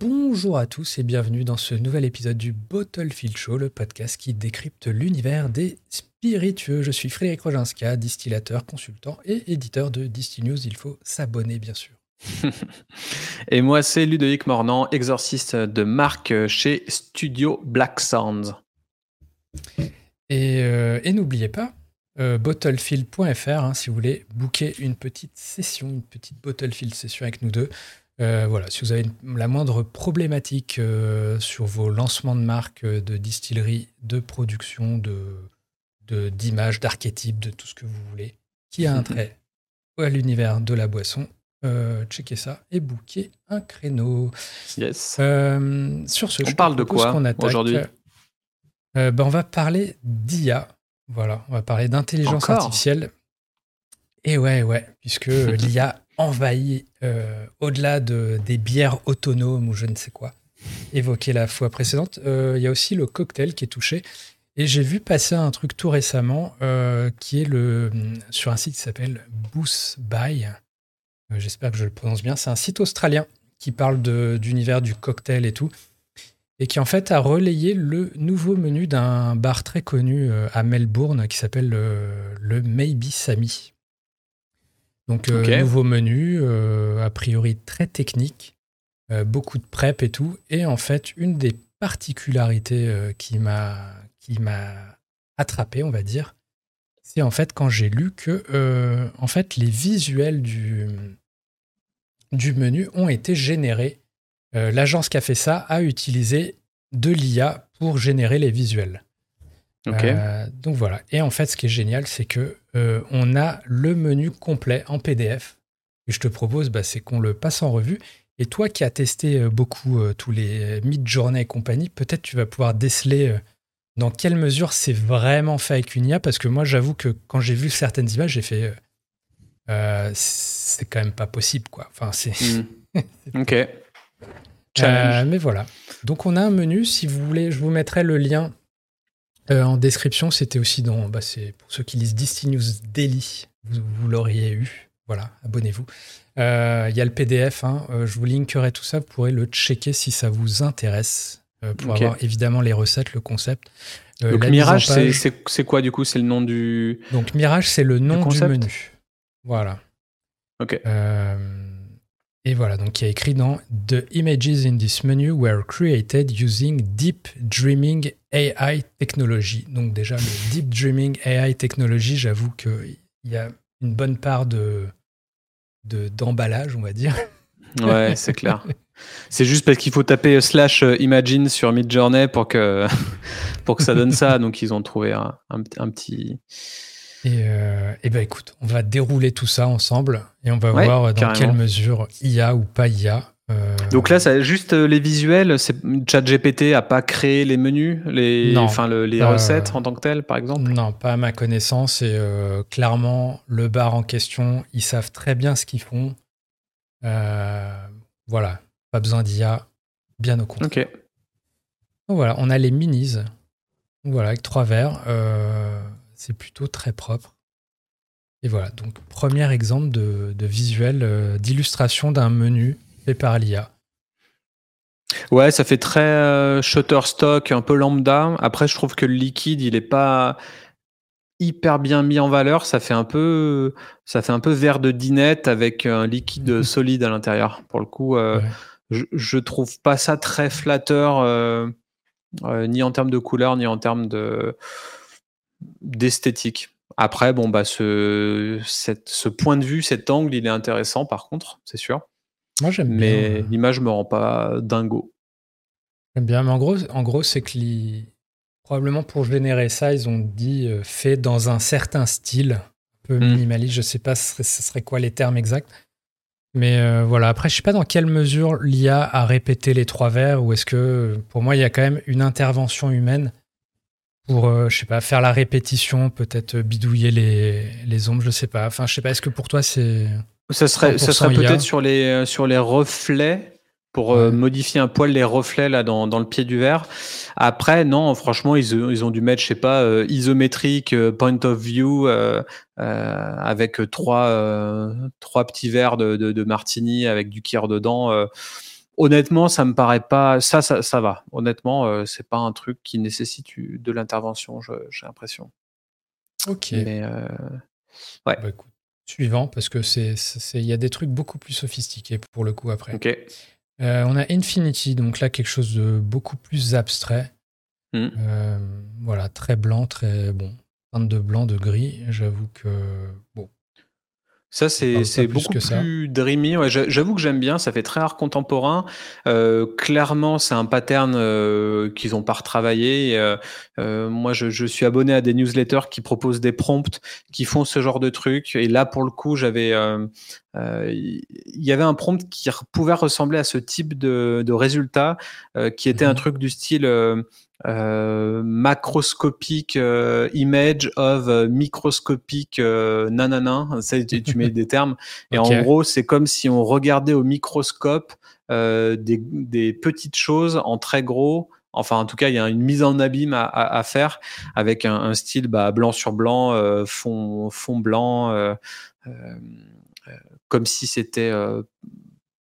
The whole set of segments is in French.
Bonjour à tous et bienvenue dans ce nouvel épisode du Bottlefield Show, le podcast qui décrypte l'univers des spiritueux. Je suis Frédéric Roginska, distillateur, consultant et éditeur de Disti News. Il faut s'abonner, bien sûr. et moi, c'est Ludovic Mornan, exorciste de marque chez Studio Black Sounds. Et, euh, n'oubliez pas, euh, bottlefield.fr hein, si vous voulez booker une petite session, une petite Bottlefield session avec nous deux. Euh, voilà, si vous avez la moindre problématique euh, sur vos lancements de marque, euh, de distillerie, de production, de, d'images, d'archétypes, de tout ce que vous voulez, qui a un trait à l'univers de la boisson, checkez ça et bookez un créneau. Yes. sur ce, on parle de quoi aujourd'hui? ben, On va parler d'IA. Voilà, on va parler d'intelligence artificielle. Et ouais, ouais, puisque l'IA envahi euh, au-delà de, des bières autonomes ou je ne sais quoi, évoqué la fois précédente. Euh, il y a aussi le cocktail qui est touché. Et j'ai vu passer un truc tout récemment euh, qui est le, sur un site qui s'appelle Boost By. J'espère que je le prononce bien. C'est un site australien qui parle d'univers du cocktail et tout. Et qui en fait a relayé le nouveau menu d'un bar très connu à Melbourne qui s'appelle le Maybe Sammy. Donc, euh, nouveau menu, euh, a priori très technique, euh, beaucoup de prep et tout. Et en fait, une des particularités qui m'a qui m'a attrapé, on va dire, c'est en fait quand j'ai lu que en fait les visuels du du menu ont été générés. L'agence qui a fait ça a utilisé de l'IA pour générer les visuels. Euh, donc voilà. Et en fait, ce qui est génial, c'est que euh, on a le menu complet en PDF. Et je te propose, bah, c'est qu'on le passe en revue. Et toi qui as testé euh, beaucoup tous les mid-journée et compagnie, peut-être tu vas pouvoir déceler dans quelle mesure c'est vraiment fait avec une IA. Parce que moi, j'avoue que quand j'ai vu certaines images, j'ai fait. c'est quand même pas possible, quoi. Enfin, c'est. Hmm. ok. mais voilà. Donc on a un menu. Si vous voulez, je vous mettrai le lien euh, en description, c'était aussi dans. Bah, c'est pour ceux qui lisent Disney News Daily, vous, l'auriez eu. Voilà, abonnez-vous. Euh, il y a le PDF, hein, euh, je vous linkerai tout ça, vous pourrez le checker si ça vous intéresse, pour avoir évidemment les recettes, le concept. Donc Mirage, c'est quoi du coup? C'est le nom du. Donc Mirage, c'est le nom du, menu. Voilà. Ok. Et voilà, donc il y a écrit dans The images in this menu were created using Deep Dreaming AI Technology. Donc déjà, le Deep Dreaming AI Technology, j'avoue qu'il y a une bonne part de d'emballage, on va dire. Ouais, c'est clair. C'est juste parce qu'il faut taper slash imagine sur Midjourney pour que, pour que ça donne ça. Donc ils ont trouvé un, un petit et, euh, et ben écoute, on va dérouler tout ça ensemble et on va voir dans quelle mesure IA ou pas IA. Euh... Donc là, ça, juste euh, les visuels, c'est ChatGPT a pas créé les menus, les, enfin les recettes en tant que telles, par exemple? Non, pas à ma connaissance. Et euh, clairement, le bar en question, ils savent très bien ce qu'ils font. Voilà, pas besoin d'IA, bien au contraire. Ok. Donc voilà, on a les minis. Voilà, avec trois verres. Euh, c'est plutôt très propre. Et voilà, donc premier exemple de, visuel, euh, d'illustration d'un menu fait par l'IA. Ouais, ça fait très euh, Shutterstock, un peu lambda. Après, je trouve que le liquide, il est pas hyper bien mis en valeur. Ça fait un peu, ça fait un peu verre de dinette avec un liquide mhm. solide à l'intérieur. Pour le coup, euh, je, je, trouve pas ça très flatteur, ni en termes de couleur, ni en termes de d'esthétique. Après, bon, bah, ce, ce point de vue, cet angle, il est intéressant par contre, c'est sûr. Moi, j'aime bien. Mais l'image me rend pas dingo. J'aime bien, mais en gros, en gros c'est que probablement pour générer ça, ils ont dit euh, fait dans un certain style, un peu hmm. minimaliste. Je sais pas ce serait, quoi les termes exacts. Mais euh, voilà, après, je sais pas dans quelle mesure l'IA a répété les trois vers ou est-ce que, pour moi, il y a quand même une intervention humaine pour, euh, je sais pas, faire la répétition, peut-être bidouiller les, les ombres, je sais pas. Enfin, je sais pas, est-ce que pour toi c'est. Ça serait, ça serait peut-être sur les, euh, sur les reflets, pour euh, modifier un poil les reflets là dans, dans, le pied du verre. Après, non, franchement, ils, ils ont dû mettre, je sais pas, isométrique, point of view, avec trois, trois petits verres de, de, de, martini avec du kir dedans honnêtement, ça me paraît pas. Ça, ça, ça va. Honnêtement, c'est pas un truc qui nécessite de l'intervention, j'ai l'impression. Ok. Mais ouais. Bah, suivant, parce que c'est, il y a des trucs beaucoup plus sophistiqués pour le coup après. Ok. on a Infinity, donc là quelque chose de beaucoup plus abstrait. Mmh. voilà, très blanc, très bon. de blanc, de gris. J'avoue que bon, ça, c'est beaucoup plus dreamy. J'avoue que j'aime bien, ça fait très art contemporain. Euh, clairement, c'est un pattern euh, qu'ils n'ont pas retravaillé. Euh, moi, je, je, suis abonné à des newsletters qui proposent des prompts, qui font ce genre de trucs. Et là, pour le coup, j'avais, il y avait un prompt qui pouvait ressembler à ce type de, de résultat, qui était un mmh truc du style euh, macroscopic euh, image of euh, microscopic nanana. Ça, tu, tu mets des termes. Et en gros, c'est comme si on regardait au microscope des, des, petites choses en très gros. Enfin, en tout cas, il y a une mise en abîme à, à, faire avec un, un style bah, blanc sur blanc, fond, fond blanc, comme si c'était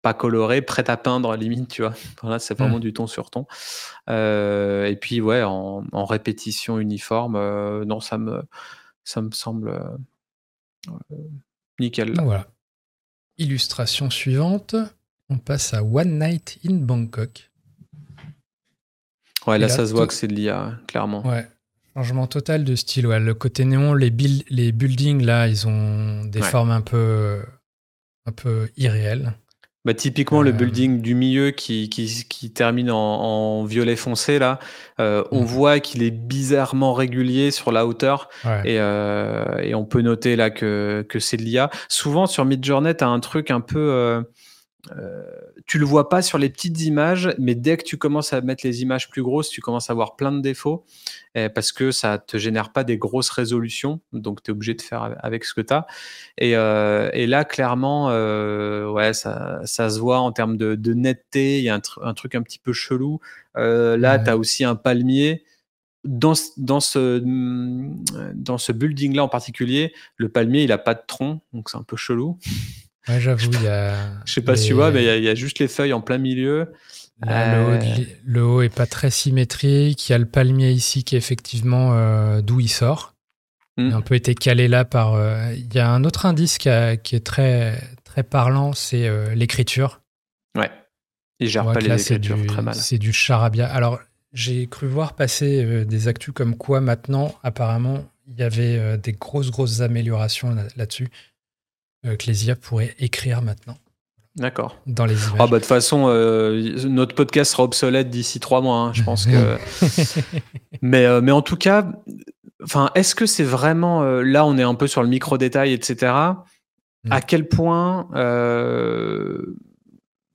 pas coloré, prêt à peindre limite, tu vois. Voilà, c'est vraiment mmh. du ton sur ton. Euh, et puis ouais, en, répétition uniforme, euh, non, ça me, ça me semble euh, nickel. Voilà. Illustration suivante. On passe à One Night in Bangkok. Ouais, là, ça se voit que c'est de l'IA, clairement. Ouais. Changement total de style. Ouais. Le côté néon, les, les buildings, là, ils ont des formes un peu, un peu irréelles. Bah, typiquement, le euh. building du milieu qui, qui, qui termine en, en, violet foncé, là, euh, on mmh. voit qu'il est bizarrement régulier sur la hauteur. Et, euh, et, on peut noter là que, que c'est de l'IA. Souvent, sur Midjourney, tu as un truc un peu. Euh, tu le vois pas sur les petites images, mais dès que tu commences à mettre les images plus grosses, tu commences à avoir plein de défauts eh, parce que ça te génère pas des grosses résolutions, donc tu es obligé de faire avec ce que tu as. Et, euh, et, là, clairement, euh, ouais, ça, ça, se voit en termes de, de netteté, il y a un, un, truc un petit peu chelou. Là, tu as aussi un palmier. Dans, dans, ce, dans ce building-là en particulier, le palmier, il a pas de tronc, donc c'est un peu chelou. Ouais, j'avoue, il y a. Je sais pas si tu vois, mais il y, a juste les feuilles en plein milieu. Euh, le, haut, est pas très symétrique. Il y a le palmier ici qui est effectivement euh, d'où il sort. Hmm. Il a un peu été calé là par. Euh, il y a un autre indice qui, est très, très parlant, c'est l'écriture. Ouais. Il gère pas les écritures très mal. C'est du charabia. Alors, j'ai cru voir passer des actus comme quoi maintenant, apparemment, il y avait des grosses, grosses améliorations là-dessus. Que les IA pourraient écrire maintenant. D'accord. Dans les images. Ah bah de toute façon, euh, notre podcast sera obsolète d'ici trois mois, hein, je pense que. mais euh, mais en tout cas, enfin, est-ce que c'est vraiment euh, là on est un peu sur le micro détail, etc. Mm. À quel point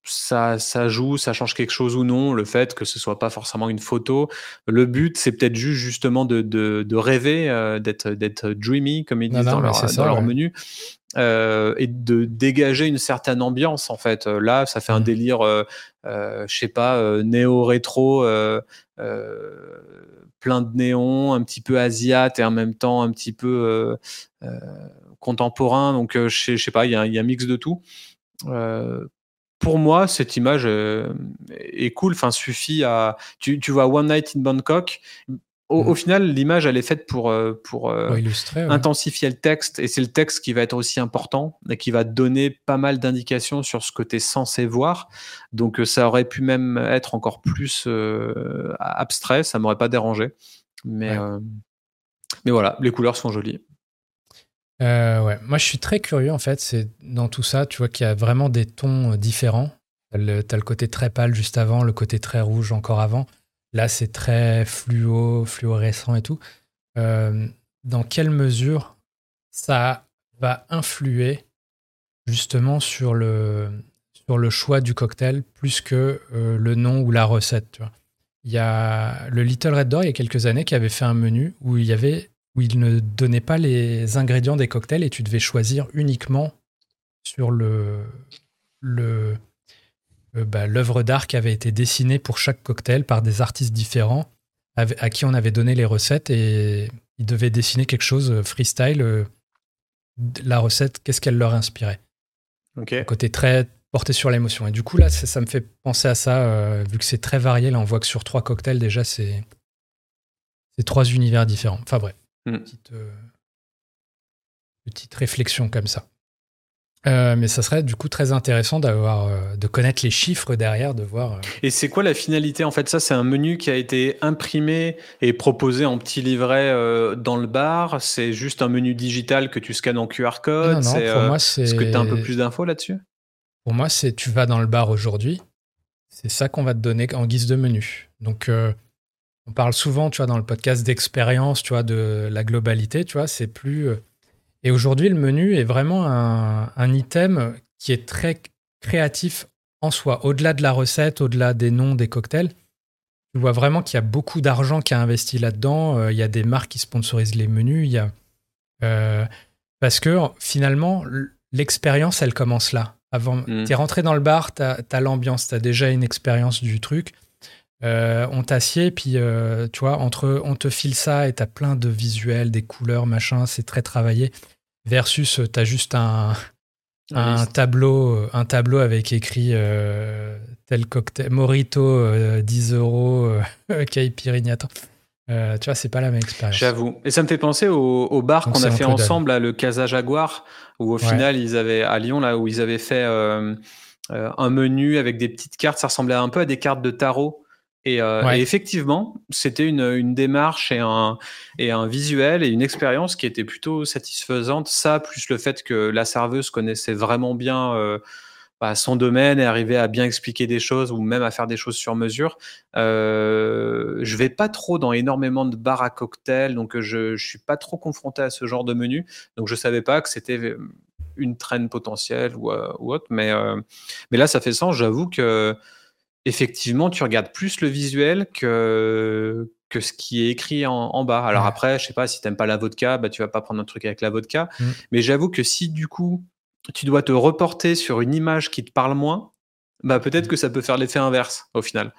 ça, ça joue, ça change quelque chose ou non, le fait que ce soit pas forcément une photo? Le but, c'est peut-être juste justement de, de, de rêver, d'être d'être dreamy, comme ils disent dans, leur, dans leur menu. Euh, et de dégager une certaine ambiance en fait. Euh, là, ça fait un mmh. délire, euh, je sais pas, néo-rétro, plein de néons, un petit peu asiate et en même temps un petit peu contemporain. Donc, je sais pas, il y, a un mix de tout. pour moi, cette image est cool. Enfin, suffit à. Tu, tu vois One Night in Bangkok. Au, mmh. final, l'image, elle est faite pour, euh, pour, euh, intensifier le texte, et c'est le texte qui va être aussi important et qui va donner pas mal d'indications sur ce que tu es censé voir. Donc, euh, ça aurait pu même être encore plus abstrait, ça m'aurait pas dérangé. Mais, mais voilà, les couleurs sont jolies. ouais, moi je suis très curieux en fait. C'est dans tout ça, tu vois qu'il y a vraiment des tons différents. Tu as, le côté très pâle juste avant, le côté très rouge encore avant. Là, c'est très fluo, fluorescent et tout. Euh, dans quelle mesure ça va influer justement sur le, sur le choix du cocktail plus que euh, le nom ou la recette Il y a le Little Red Door il y a quelques années qui avait fait un menu où il y avait où il ne donnait pas les ingrédients des cocktails et tu devais choisir uniquement sur le, le, bah, l'œuvre d'art qui avait été dessinée pour chaque cocktail par des artistes différents à qui on avait donné les recettes et ils devaient dessiner quelque chose euh, freestyle. Euh, la recette, qu'est-ce qu'elle leur inspirait Un côté très porté sur l'émotion. Et du coup, là, ça, me fait penser à ça, vu que c'est très varié. Là, on voit que sur trois cocktails, déjà, c'est trois univers différents. Enfin bref, mm. petite, petite réflexion comme ça. Euh, mais ça serait du coup très intéressant d'avoir, euh, de connaître les chiffres derrière, de voir. Euh. Et c'est quoi la finalité En fait, ça, c'est un menu qui a été imprimé et proposé en petit livret dans le bar. C'est juste un menu digital que tu scannes en QR code. Non, non, pour moi, c'est. Est-ce que tu as un peu plus d'infos là-dessus? Pour moi, c'est tu vas dans le bar aujourd'hui. C'est ça qu'on va te donner en guise de menu. Donc, on parle souvent, tu vois, dans le podcast d'expérience, tu vois, de la globalité, tu vois, c'est plus et aujourd'hui, le menu est vraiment un, item qui est très créatif en soi. Au-delà de la recette, au-delà des noms des cocktails, tu vois vraiment qu'il y a beaucoup d'argent qui a investi là-dedans. Euh, il y a des marques qui sponsorisent les menus. Il y a, euh, parce que finalement, l'expérience, elle commence là. Avant, mm. tu es rentré dans le bar, tu as, l'ambiance, tu as déjà une expérience du truc. Euh, on t'assied, puis tu vois, entre on te file ça et tu as plein de visuels, des couleurs, machin, c'est très travaillé versus euh, tu as juste un, un tableau, euh, un tableau avec écrit euh, tel cocktail, Morito, 10 euros, Caipirinha. Euh, tu vois, c'est pas la même expérience. J'avoue. Et ça me fait penser au, bar qu'on a fait ensemble, à le Casa Jaguar, où au final, ils avaient, à Lyon, là, où ils avaient fait un menu avec des petites cartes. Ça ressemblait un peu à des cartes de tarot. Euh, et, effectivement, c'était une, une, démarche et un, et un visuel et une expérience qui était plutôt satisfaisante. Ça, plus le fait que la serveuse connaissait vraiment bien euh, bah, son domaine et arrivait à bien expliquer des choses ou même à faire des choses sur mesure. Euh, je vais pas trop dans énormément de bars à cocktails, donc je, ne suis pas trop confronté à ce genre de menu. Donc je savais pas que c'était une traîne potentielle ou, euh, ou autre. Mais, mais là, ça fait sens. J'avoue que effectivement, tu regardes plus le visuel que, que ce qui est écrit en, bas. Alors après, je sais pas, si tu n'aimes pas la vodka, bah, tu vas pas prendre un truc avec la vodka. Mm. Mais j'avoue que si du coup, tu dois te reporter sur une image qui te parle moins, bah, peut-être mm. que ça peut faire l'effet inverse au final.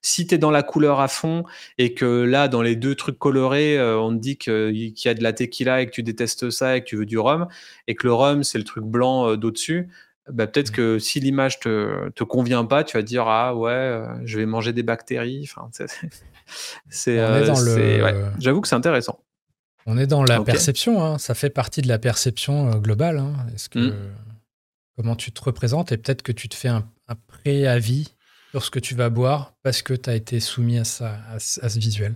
Si tu es dans la couleur à fond et que là, dans les deux trucs colorés, euh, on te dit qu'il y a de la tequila et que tu détestes ça et que tu veux du rhum, et que le rhum, c'est le truc blanc euh, d'au-dessus, bah, peut-être mmh. que si l'image te, te convient pas, tu vas dire ah ouais, euh, je vais manger des bactéries. Enfin, c'est, euh, j'avoue que c'est intéressant. On est dans la perception, hein. ça fait partie de la perception euh, globale. Hein. Est-ce que mmh. comment tu te représentes et peut-être que tu te fais un, préavis sur ce que tu vas boire parce que tu as été soumis à, ça, à ce visuel?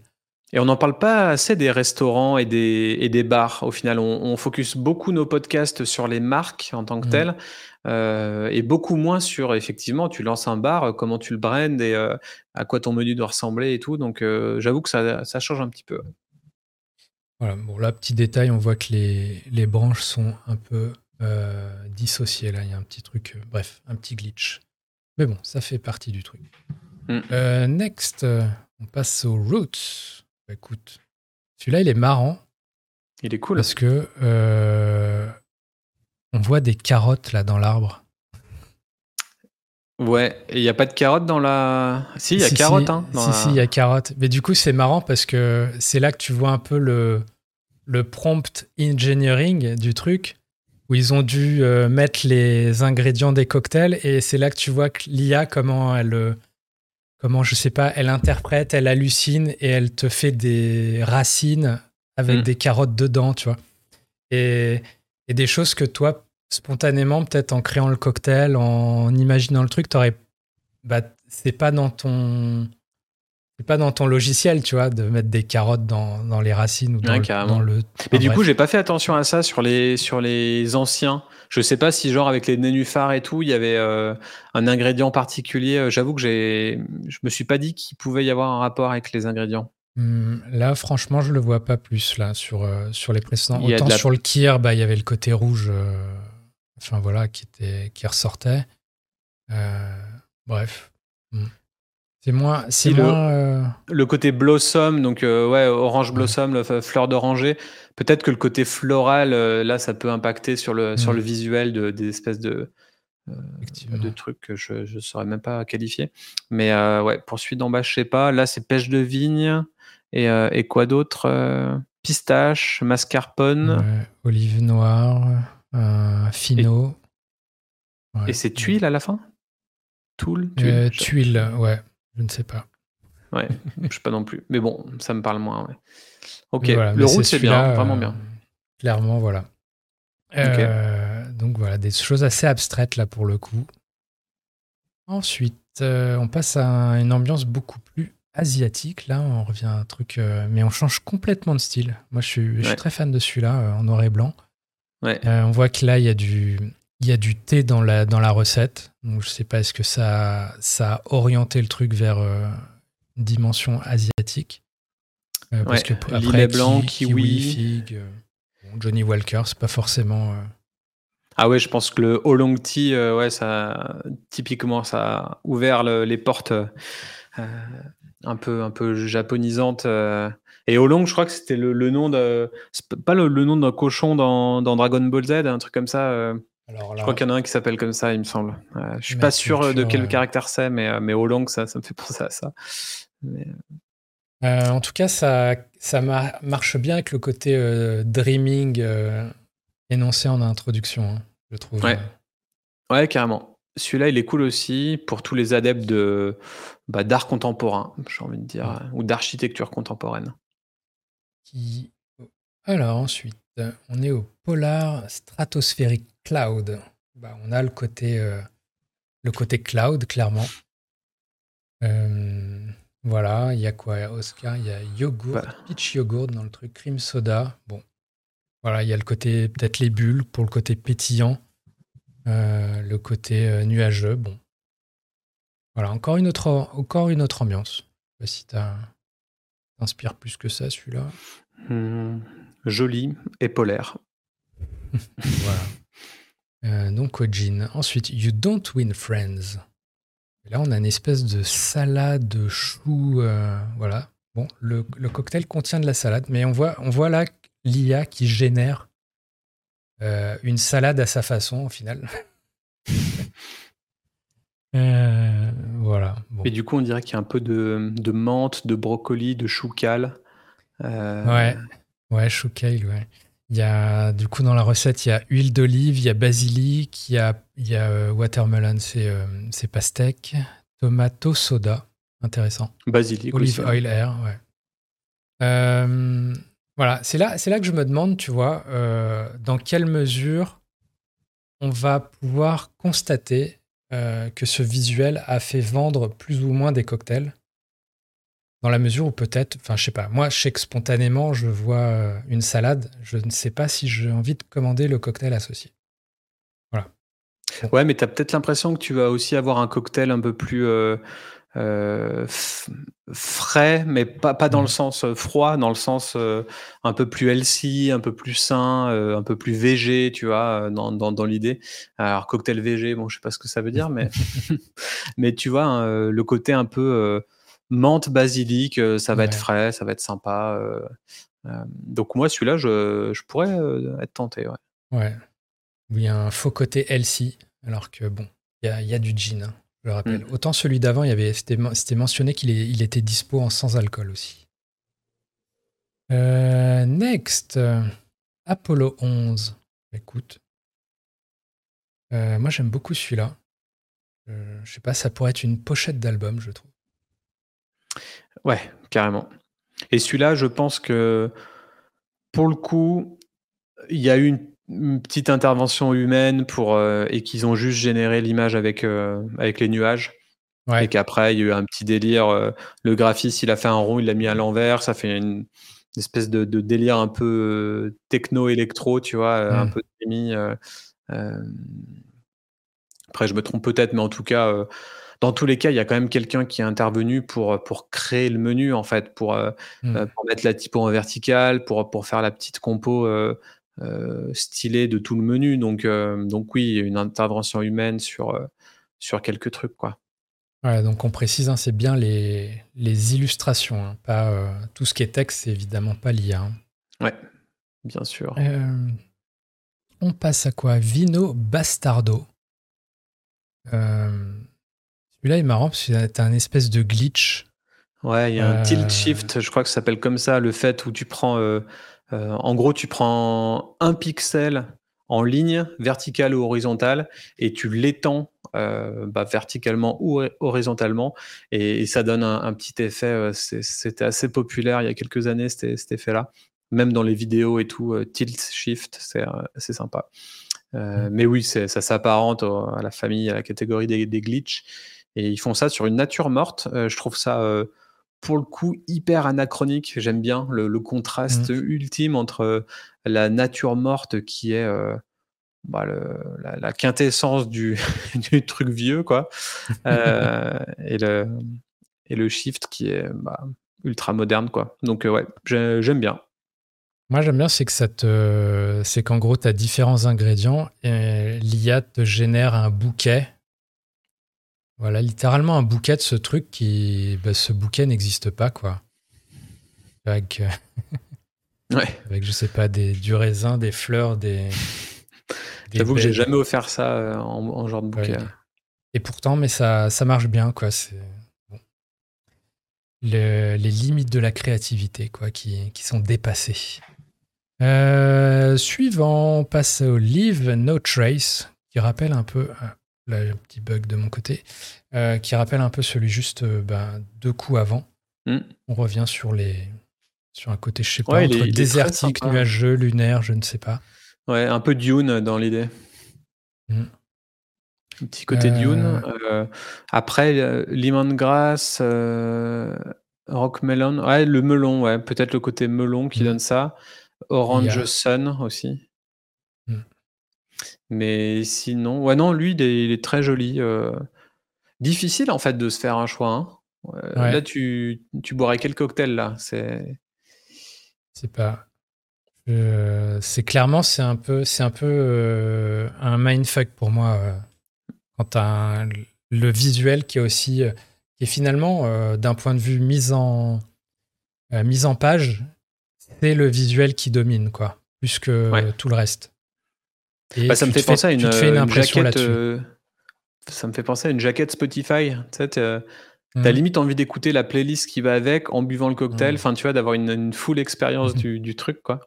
Et on n'en parle pas assez des restaurants et des, et des bars. Au final, on, on, focus beaucoup nos podcasts sur les marques en tant que mmh. telles, euh, et beaucoup moins sur, effectivement, tu lances un bar, comment tu le brandes et euh, à quoi ton menu doit ressembler et tout. Donc, euh, j'avoue que ça, ça, change un petit peu. Voilà, bon, là, petit détail, on voit que les, les branches sont un peu dissociées. Là, il y a un petit truc, bref, un petit glitch. Mais bon, ça fait partie du truc. Mmh. next, on passe aux roots. Bah, écoute, celui-là, il est marrant. Il est cool. Parce que euh, on voit des carottes là dans l'arbre. Ouais, il n'y a pas de carottes dans la. Si, il y a carottes. Hein, si, si, il y a carottes. Mais du coup, c'est marrant parce que c'est là que tu vois un peu le, le prompt engineering du truc, où ils ont dû euh, mettre les ingrédients des cocktails, et c'est là que tu vois l'IA, comment elle, euh, comment, je sais pas, elle interprète, elle hallucine et elle te fait des racines avec mm. des carottes dedans, tu vois. Et, et, des choses que toi, spontanément, peut-être en créant le cocktail, en imaginant le truc, t'aurais. Bah, c'est pas dans ton. C'est pas dans ton logiciel, tu vois, de mettre des carottes dans, dans les racines ou dans, le, Mais du coup, j'ai pas fait attention à ça sur les, sur les anciens. Je sais pas si genre avec les nénuphars et tout, il y avait euh, un ingrédient particulier. Euh, j'avoue que j'ai, je me suis pas dit qu'il pouvait y avoir un rapport avec les ingrédients. Hmm, là, franchement, je le vois pas plus là sur euh, sur les précédents. Autant sur le kir, bah il y avait le côté rouge, enfin voilà, qui était qui ressortait. bref. C'est moins, c'est le, le, côté blossom, donc ouais, orange blossom, la fleur d'oranger. Peut-être que le côté floral, euh, là, ça peut impacter sur le, sur le mm. visuel de, des espèces de, euh, de trucs que je ne saurais même pas qualifier. Mais euh, ouais, poursuite d'en bas, je sais pas. Là, c'est pêche de vigne et, et quoi d'autre Pistache, mascarpone. olive noire, fino. Et c'est tuile à la fin? Tuile, tuile, ouais, je ne sais pas. Ouais, je sais pas non plus. Mais bon, ça me parle moins. Ouais. Ok, le route c'est bien, vraiment bien. clairement, voilà. donc voilà, des choses assez abstraites là pour le coup. Ensuite, on passe à une ambiance beaucoup plus asiatique. Là, on revient à un truc, mais on change complètement de style. Moi, je suis, je suis très fan de celui-là, en noir et blanc. Ouais. on voit que là, il y a du, il y a du thé dans la, dans la recette. Donc, je sais pas, est-ce que ça, ça a orienté le truc vers une dimension asiatique? Parce que après, blanc, kiwi, figue. Johnny Walker, c'est pas forcément. Ah ouais, je pense que le Oolong Tea, ouais, ça, typiquement, ça a ouvert les portes un peu, un peu japonisante. Euh. Et Olong, je crois que c'était le, nom de, pas le, nom d'un cochon dans, Dragon Ball Z, un truc comme ça. Euh. je crois qu'il y en a un qui s'appelle comme ça, il me semble. je suis pas sûr de quel caractère c'est, mais, euh, mais Olong, ça, ça me fait penser à ça. en tout cas, ça, ça marche bien avec le côté dreaming énoncé en introduction, hein, je trouve. Ouais, ouais carrément. Celui-là, il est cool aussi pour tous les adeptes de bah, d'art contemporain, j'ai envie de dire, ou d'architecture contemporaine. Qui... Alors ensuite, on est au Polar Stratospheric Cloud. Bah, on a le côté, euh, le côté cloud, clairement. Euh, voilà, il y a quoi, Oscar? Il y a yogourt, bah. peach yogurt dans le truc, cream soda. Bon, voilà, il y a le côté, peut-être les bulles pour le côté pétillant. Euh, le côté nuageux, bon. Voilà, encore une autre, encore une autre ambiance. Je sais pas si t'inspires plus que ça, celui-là. Hmm, joli et polaire. voilà. Euh, donc gin. Ensuite, You Don't Win Friends. là, on a une espèce de salade de choux. voilà. Bon, le, cocktail contient de la salade, mais on voit, on voit là l'IA qui génère euh, une salade à sa façon au final. Euh, voilà. Et du coup, on dirait qu'il y a un peu de, menthe, de brocoli, de chou cal. Euh, ouais, ouais, chou ouais. Il y a, du coup, dans la recette, il y a huile d'olive, il y a basilic, il y a, il y a watermelon, c'est pastèque, tomato soda, intéressant. Basilic Olive oil air, ouais. Voilà, c'est là, c'est là que je me demande, tu vois, euh, dans quelle mesure on va pouvoir constater euh, que ce visuel a fait vendre plus ou moins des cocktails? Dans la mesure où peut-être, enfin, je sais pas, moi, je sais que spontanément, je vois euh, une salade, je ne sais pas si j'ai envie de commander le cocktail associé. Voilà. Ouais, mais tu as peut-être l'impression que tu vas aussi avoir un cocktail un peu plus euh, frais, mais pas, pas dans le mmh. sens euh, froid, dans le sens euh, un peu plus healthy, un peu plus sain, un peu plus végé, tu vois, dans, dans, dans l'idée. Alors, cocktail végé, bon, je sais pas ce que ça veut dire, mais, mais tu vois, hein, le côté un peu menthe, basilic, ça va être frais, ça va être sympa. donc, moi, celui-là, je, je pourrais être tenté. Ouais. ouais. Il y a un faux côté healthy, alors que bon, il y a, y a, du gin. Hein je rappelle. Mm. Autant celui d'avant, il y avait, c'était, mentionné qu'il il était dispo en sans alcool aussi. Euh, next, Apollo 11. Écoute, euh, moi j'aime beaucoup celui-là. Euh, je sais pas, ça pourrait être une pochette d'album, je trouve. Ouais, carrément. Et celui-là, je pense que pour le coup, il y a eu une une petite intervention humaine pour euh, et qu'ils ont juste généré l'image avec euh, avec les nuages et qu'après il y a eu un petit délire euh, le graphiste il a fait un rond il l'a mis à l'envers ça fait une, espèce de, délire un peu techno électro tu vois un mm. peu demi après je me trompe peut-être mais en tout cas dans tous les cas, il y a quand même quelqu'un qui est intervenu pour, pour créer le menu, en fait, pour, mm. pour mettre la typo en vertical, pour, pour faire la petite compo euh, stylé de tout le menu. Donc, euh, donc oui, une intervention humaine sur, euh, sur quelques trucs. Quoi. Ouais, donc on précise, hein, c'est bien les, les illustrations, hein, pas tout ce qui est texte, c'est évidemment pas l'IA. Hein. Ouais, bien sûr. on passe à quoi? Vino Bastardo. Celui-là est marrant parce que t'as un espèce de glitch. Ouais, il y a un tilt shift, je crois que ça s'appelle comme ça, le fait où tu prends euh, en gros, tu prends un pixel en ligne, verticale ou horizontale, et tu l'étends euh, bah, verticalement ou horizontalement, et, ça donne un, petit effet. Euh, c'était assez populaire il y a quelques années, cet effet-là. Même dans les vidéos et tout, tilt shift, c'est sympa. Mmh. Mais oui, ça s'apparente à la famille, à la catégorie des, des glitches. Et ils font ça sur une nature morte. je trouve ça pour le coup hyper anachronique. J'aime bien le, contraste mmh. ultime entre la nature morte qui est bah, la, quintessence du, truc vieux, quoi, euh, et, le, et le shift qui est bah, ultra moderne, quoi. Donc ouais, j'aime bien. Moi, j'aime bien, c'est que ça te, c'est qu'en gros, tu as différents ingrédients et l'IA te génère un bouquet voilà, littéralement un bouquet de ce truc qui. Bah, ce bouquet n'existe pas, quoi. Avec, euh, ouais. avec, je sais pas, des, du raisin, des fleurs, des. J'avoue que j'ai jamais offert ça euh, en, genre de bouquet. et pourtant, mais ça, ça marche bien, quoi. C'est. les limites de la créativité, quoi, qui, qui sont dépassées. Euh, suivant, on passe au Live No Trace, qui rappelle un peu Là, un petit bug de mon côté, euh, qui rappelle un peu celui juste euh, ben, deux coups avant. Hmm. On revient sur les sur un côté, je sais pas, entre désertique, nuageux, lunaire, je ne sais pas. Ouais, un peu Dune dans l'idée. Hmm. Un petit côté Dune. Euh, après, Lemongrass, Rock Melon. Ouais, le melon, ouais. Peut-être le côté melon qui hmm. donne ça. Orange Sun aussi. Mais sinon, ouais, non, lui, il est, très joli. Euh. Difficile, en fait, de se faire un choix. Hein. Là, tu, tu boirais quel cocktail, là? C'est. C'est pas. c'est clairement, c'est un peu, c'est un peu euh, un mindfuck pour moi. Euh, quand t'as le visuel qui est aussi, qui est finalement, d'un point de vue mise en, mise en page, c'est le visuel qui domine, quoi, plus que tout le reste. Bah, ça me fait penser à une, jaquette. Euh, ça me fait penser à une jaquette Spotify. Tu sais, t'as mmh. limite envie d'écouter la playlist qui va avec en buvant le cocktail. Mmh. Enfin, tu vois, d'avoir une, full expérience mmh. du, truc, quoi.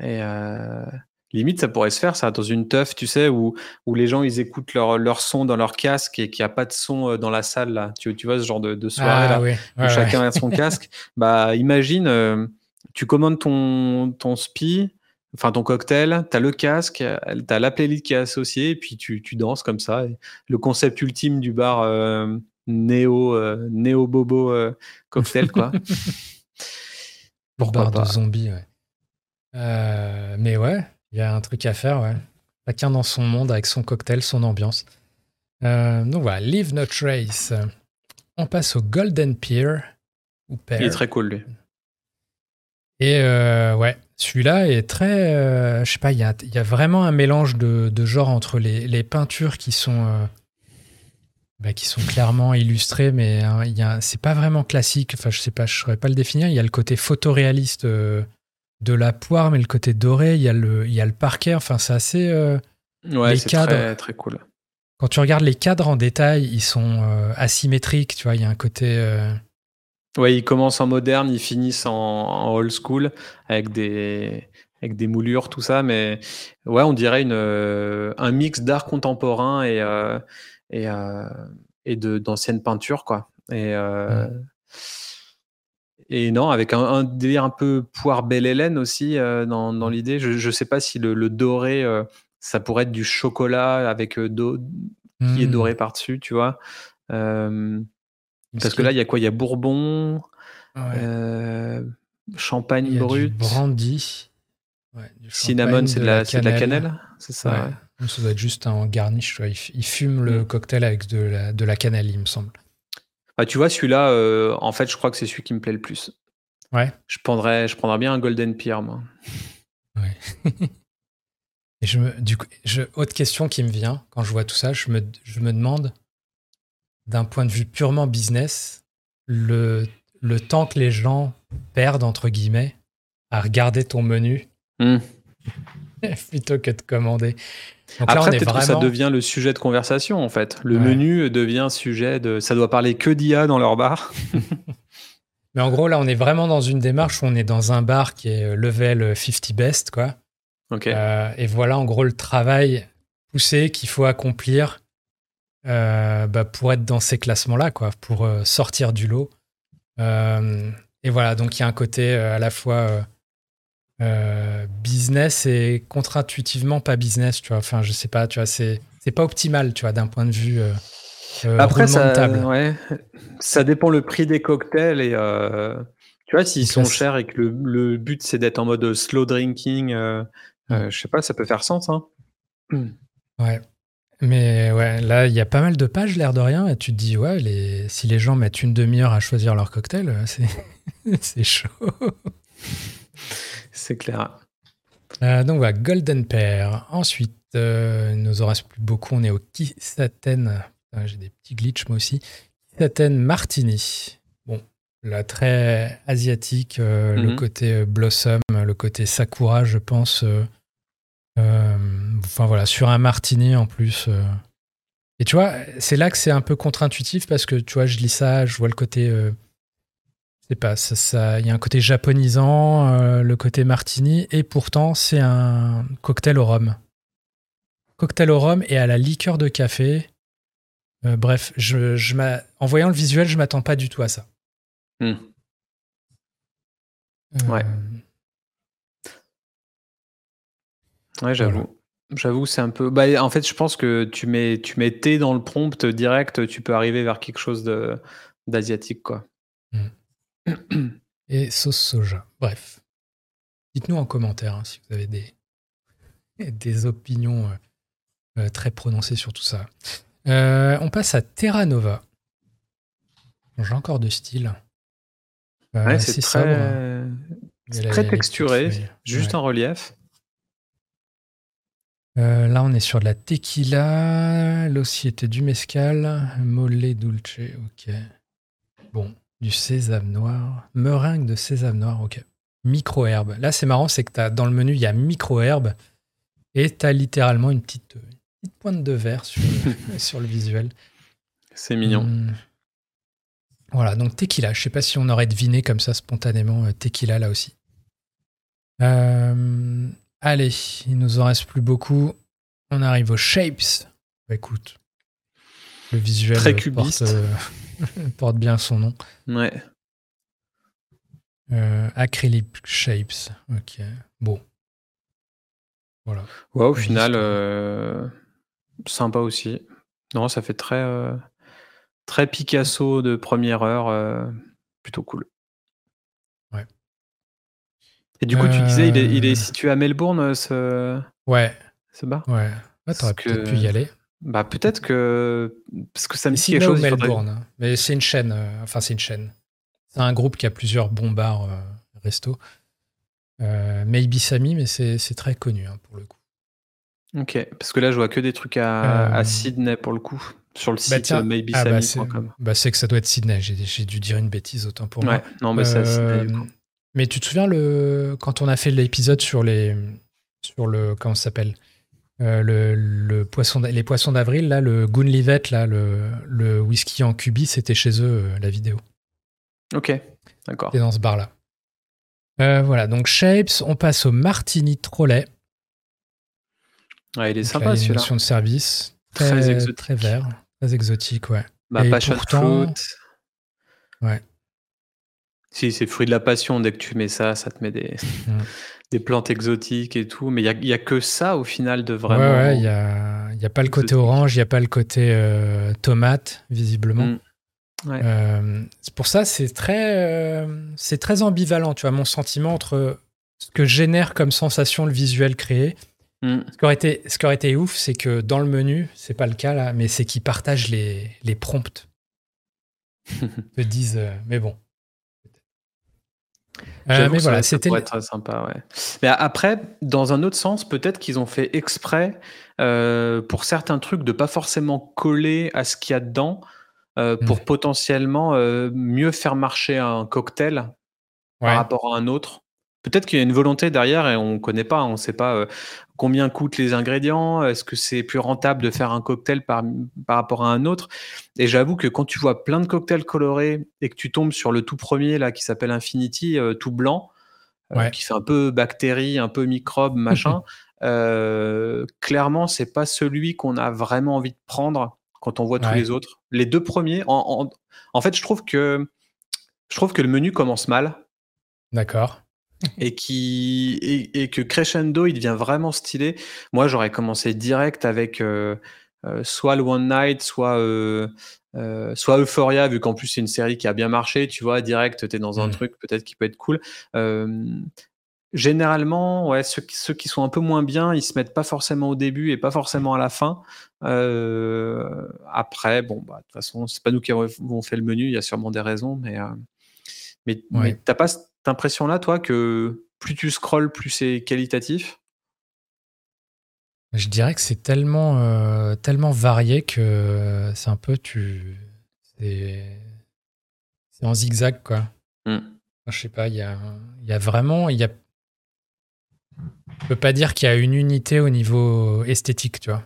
Et euh, limite, ça pourrait se faire, ça, dans une teuf, tu sais, où, où les gens ils écoutent leur, leur son dans leur casque et qu'il n'y a pas de son euh, dans la salle, là. Tu, tu vois, ce genre de, soirée, ah là, où chacun a son casque. Bah, imagine, tu commandes ton, ton spi enfin ton cocktail, tu as le casque, tu as la playlist qui est associée, et puis tu, tu danses comme ça. le concept ultime du bar euh, néo, euh, néo bobo euh, cocktail, quoi. Pour bar de zombies, ouais. mais ouais, il y a un truc à faire, ouais. Chacun dans son monde avec son cocktail, son ambiance. donc voilà, Leave No Trace. On passe au Golden Peer. Ou Il est très cool, lui. Et ouais, celui-là est très. Euh, je sais pas, il y a, y a, vraiment un mélange de, de genres entre les, les, peintures qui sont. Euh, bah, qui sont clairement illustrées, mais hein, c'est pas vraiment classique. Enfin, je sais pas, je saurais pas le définir. Il y a le côté photoréaliste euh, de la poire, mais le côté doré, il y a le, il y a le parquet. Enfin, c'est assez. ouais, c'est très, très cool. Quand tu regardes les cadres en détail, ils sont asymétriques. Tu vois, il y a un côté Ouais, ils commencent en moderne, ils finissent en, old school avec des, avec des moulures, tout ça. Mais ouais, on dirait une, euh, un mix d'art contemporain et, euh, et, euh, et d'anciennes peintures, quoi. Et, et non, avec un, délire un peu poire belle Hélène aussi dans, dans l'idée. Je ne sais pas si le, doré, ça pourrait être du chocolat avec do, qui est mmh. doré par-dessus, tu vois. Parce que là, il y a quoi? Il y a Bourbon, euh, Champagne brut. brandy. Cinnamon, c'est de, la, cannelle, c'est ça Ça doit être juste un garnish. Il, fume le mm. cocktail avec de la, de la cannelle, il me semble. Bah, tu vois, celui-là, euh, en fait, je crois que c'est celui qui me plaît le plus. Ouais. Je prendrais, je prendrais bien un Golden Pear, moi. Ouais. Et je me, du coup, je, autre question qui me vient quand je vois tout ça, je me, je me demande d'un point de vue purement business, le, le temps que les gens perdent, entre guillemets, à regarder ton menu, hmm. plutôt que de commander. Après, peut-être que ça devient le sujet de conversation, en fait. Le menu devient sujet de... Ça doit parler que d'IA dans leur bar. Mais en gros, là, on est vraiment dans une démarche où on est dans un bar qui est level 50 best, quoi. et voilà en gros le travail poussé qu'il faut accomplir bah, pour être dans ces classements-là, quoi, pour sortir du lot. et voilà, donc il y a un côté à la fois business et contre-intuitivement pas business, tu vois. Enfin, je sais pas, tu vois, c'est pas optimal, tu vois, d'un point de vue euh, Après, ça, ouais, ça dépend le prix des cocktails et euh, tu vois, s'ils sont chers et que le, but c'est d'être en mode slow drinking, euh, je sais pas, ça peut faire sens. Hein. Ouais. Mais ouais, là, il y a pas mal de pages, l'air de rien, et tu te dis, ouais, les... si les gens mettent une demi-heure à choisir leur cocktail, c'est chaud. c'est clair. donc voilà, Golden Pair. Ensuite, il nous en reste plus beaucoup. On est au Kisaten j'ai des petits glitches moi aussi. Kisaten Martini. Bon, la très asiatique, euh, le mhm. côté euh, blossom, le côté sakura, je pense. Euh, enfin voilà, sur un martini en plus. Et tu vois, c'est là que c'est un peu contre-intuitif parce que tu vois, je lis ça, je vois le côté. c'est pas, ça, il y a un côté japonisant, le côté martini, et pourtant c'est un cocktail au rhum. Cocktail au rhum et à la liqueur de café. Euh, bref, je, en voyant le visuel, je m'attends pas du tout à ça. Hmm. Euh, ouais. Ouais, j'avoue. J'avoue, c'est un peu. Bah, en fait, je pense que tu mets, tu mets thé dans le prompt direct, tu peux arriver vers quelque chose de, d'asiatique, quoi. Hmm. Et sauce soja. Bref. Dites-nous en commentaire hein, si vous avez des, des opinions euh, très prononcées sur tout ça. Euh, on passe à Terra Nova. J'ai encore de style. Euh, c'est très, très texturé, juste en relief. Euh, là, on est sur de la tequila, l'ossiété du mescal, mollet dulce, ok. Bon, du sésame noir, meringue de sésame noir, ok. Micro-herbe. Là, c'est marrant, c'est que as, dans le menu, il y a micro-herbe et tu as littéralement une petite, pointe de verre sur, sur le visuel. C'est mignon. Hum. Voilà, donc tequila. Je sais pas si on aurait deviné comme ça spontanément euh, tequila là aussi. Euh, allez, il nous en reste plus beaucoup. On arrive aux shapes. Bah, écoute, le visuel Très cubiste. Euh, porte, bien son nom. Ouais. acrylic shapes. Ok. Bon. Voilà. Ouais, au final, Sympa aussi. Non, ça fait très, euh, très Picasso de première heure, euh, plutôt cool. Ouais. Et du coup, tu disais, il est, il est euh. situé à Melbourne, ce, Ouais, ce bar? Ouais. Ouais, t'aurais peut-être pu y aller. Bah, peut-être que. Parce que ça me dit quelque chose. Melbourne. Hein. Mais c'est une chaîne. enfin, c'est une chaîne. C'est un groupe qui a plusieurs bons bars, resto. Maybe Sami, mais c'est très connu hein, pour le coup. Ok, parce que là, je vois que des trucs à, euh, Sydney pour le coup, sur le bah, site bah maybe bah, c'est que ça doit être Sydney, j'ai dû dire une bêtise autant pour moi. non, mais c'est Sydney. Euh, mais tu te souviens le quand on a fait l'épisode sur les sur le comment ça s'appelle euh, le, le, poisson les poissons d'avril là le Gunlivet là le, le whisky en cubi c'était chez eux la vidéo. Ok, d'accord. C'est dans ce bar là. voilà donc Shapes, on passe au Martini Trolley. Ouais, il est sympa celui-là. de service. Très, exotique. Très vert. Très exotique, ouais. Bah, Et pourtant... Ouais. Si, c'est fruit de la passion. Dès que tu mets ça, ça te met des, mm. des plantes exotiques et tout. Mais il n'y a, a, que ça au final de vraiment. Ouais, ouais, il n'y a, y a pas le côté orange, il n'y a pas le côté euh, tomate, visiblement. Mm. Ouais. Euh, c'est pour ça, c'est très, euh, c'est très ambivalent, tu vois, mon sentiment entre ce que génère comme sensation le visuel créé Mm. Ce, qui aurait été, ce qui aurait été ouf, c'est que dans le menu, c'est pas le cas là, mais c'est qu'ils partagent les, les prompts. Ils disent, euh, mais bon. Euh, mais voilà, c'était être sympa, ouais. Mais après, dans un autre sens, peut-être qu'ils ont fait exprès euh, pour certains trucs de pas forcément coller à ce qu'il y a dedans pour mm. potentiellement mieux faire marcher un cocktail par rapport à un autre. Peut-être qu'il y a une volonté derrière et on ne connaît pas, on ne sait pas combien coûtent les ingrédients, est-ce que c'est plus rentable de faire un cocktail par, par rapport à un autre. Et j'avoue que quand tu vois plein de cocktails colorés et que tu tombes sur le tout premier là qui s'appelle Infinity, euh, tout blanc, qui fait un peu bactéries, un peu microbes, machin. clairement, c'est pas celui qu'on a vraiment envie de prendre quand on voit tous les autres. Les deux premiers, en, en, fait, je trouve que je trouve que le menu commence mal. D'accord. Et, qui, et, que crescendo, il devient vraiment stylé. Moi, j'aurais commencé direct avec soit le One Night, soit euh, soit Euphoria, vu qu'en plus c'est une série qui a bien marché, tu vois, direct, tu es dans un mmh. truc peut-être qui peut être cool. généralement, ouais, ceux, ceux, qui sont un peu moins bien, ils se mettent pas forcément au début et pas forcément à la fin. Euh, après, bon, bah, de toute façon, c'est pas nous qui avons fait le menu, il y a sûrement des raisons, mais, euh, mais, t'as pas impression-là, toi, que plus tu scrolles, plus c'est qualitatif? Je dirais que c'est tellement, euh, tellement varié que c'est un peu tu. C'est, en zigzag, quoi. Mm. Je sais pas, il y a, y a vraiment. Y a... Je peux pas dire qu'il y a une unité au niveau esthétique, tu vois.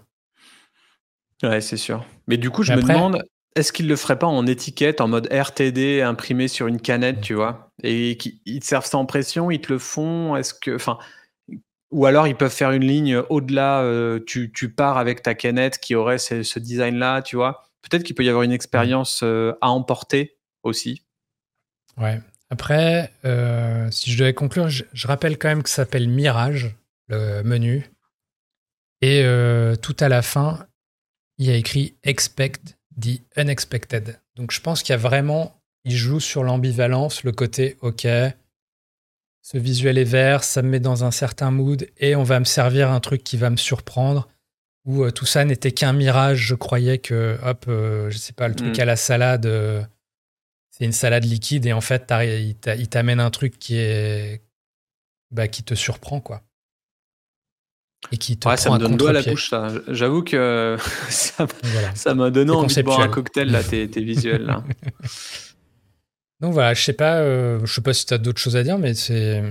Ouais, c'est sûr. Mais du coup, je me demande, est-ce qu'ils le feraient pas en étiquette, en mode RTD imprimé sur une canette, tu vois? Et qu'ils te servent sans pression, ils te le font Est-ce que. Enfin ou alors ils peuvent faire une ligne au-delà, euh, tu, pars avec ta canette qui aurait ce, design-là, tu vois? Peut-être qu'il peut y avoir une expérience euh, à emporter aussi. Ouais. Après, euh, si je devais conclure, je, rappelle quand même que ça s'appelle Mirage, le menu. Et tout à la fin, il y a écrit Expect the Unexpected. Donc je pense qu'il y a vraiment, il joue sur l'ambivalence, le côté OK, ce visuel est vert, ça me met dans un certain mood et on va me servir un truc qui va me surprendre. Ou euh, tout ça n'était qu'un mirage, je croyais que, hop, euh, je sais pas, le truc mm. à la salade, euh, c'est une salade liquide et en fait, il t'amène un truc qui est. Bah, qui te surprend, quoi. Et qui te ouais, ça me donne l'eau à la bouche, ça. J'avoue que ça m'a donné envie de boire un cocktail, là, tes, tes visuels, là. Donc voilà, je sais pas, euh, je sais pas si tu as d'autres choses à dire, mais c'est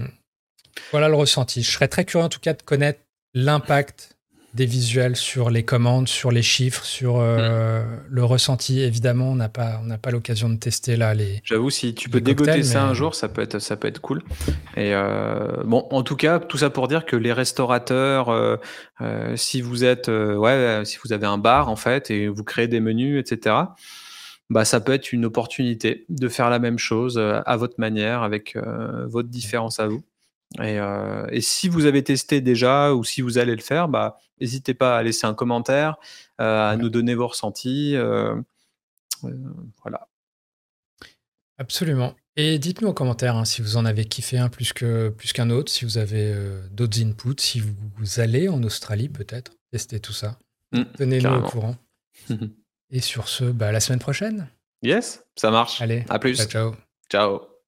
voilà le ressenti. Je serais très curieux en tout cas de connaître l'impact des visuels sur les commandes, sur les chiffres, sur euh, mm. le ressenti. Évidemment, on n'a pas, on n'a pas l'occasion de tester là les. J'avoue, si tu peux dégoter ça un jour, ça peut être, ça peut être cool. Et euh, bon, en tout cas, tout ça pour dire que les restaurateurs, si vous êtes, ouais, si vous avez un bar en fait et vous créez des menus, etc bah, ça peut être une opportunité de faire la même chose euh, à votre manière, avec euh, votre différence à vous. Et, euh, et, si vous avez testé déjà ou si vous allez le faire, bah, n'hésitez pas à laisser un commentaire, à nous donner vos ressentis. voilà. Absolument. Et dites-nous en commentaire hein, si vous en avez kiffé un plus qu'un plus qu'un autre, si vous avez d'autres inputs, si vous, allez en Australie peut-être tester tout ça. Mmh, Tenez-nous au courant. Et sur ce, bah, la semaine prochaine. Yes, ça marche. Allez, à plus. Ciao. Ciao.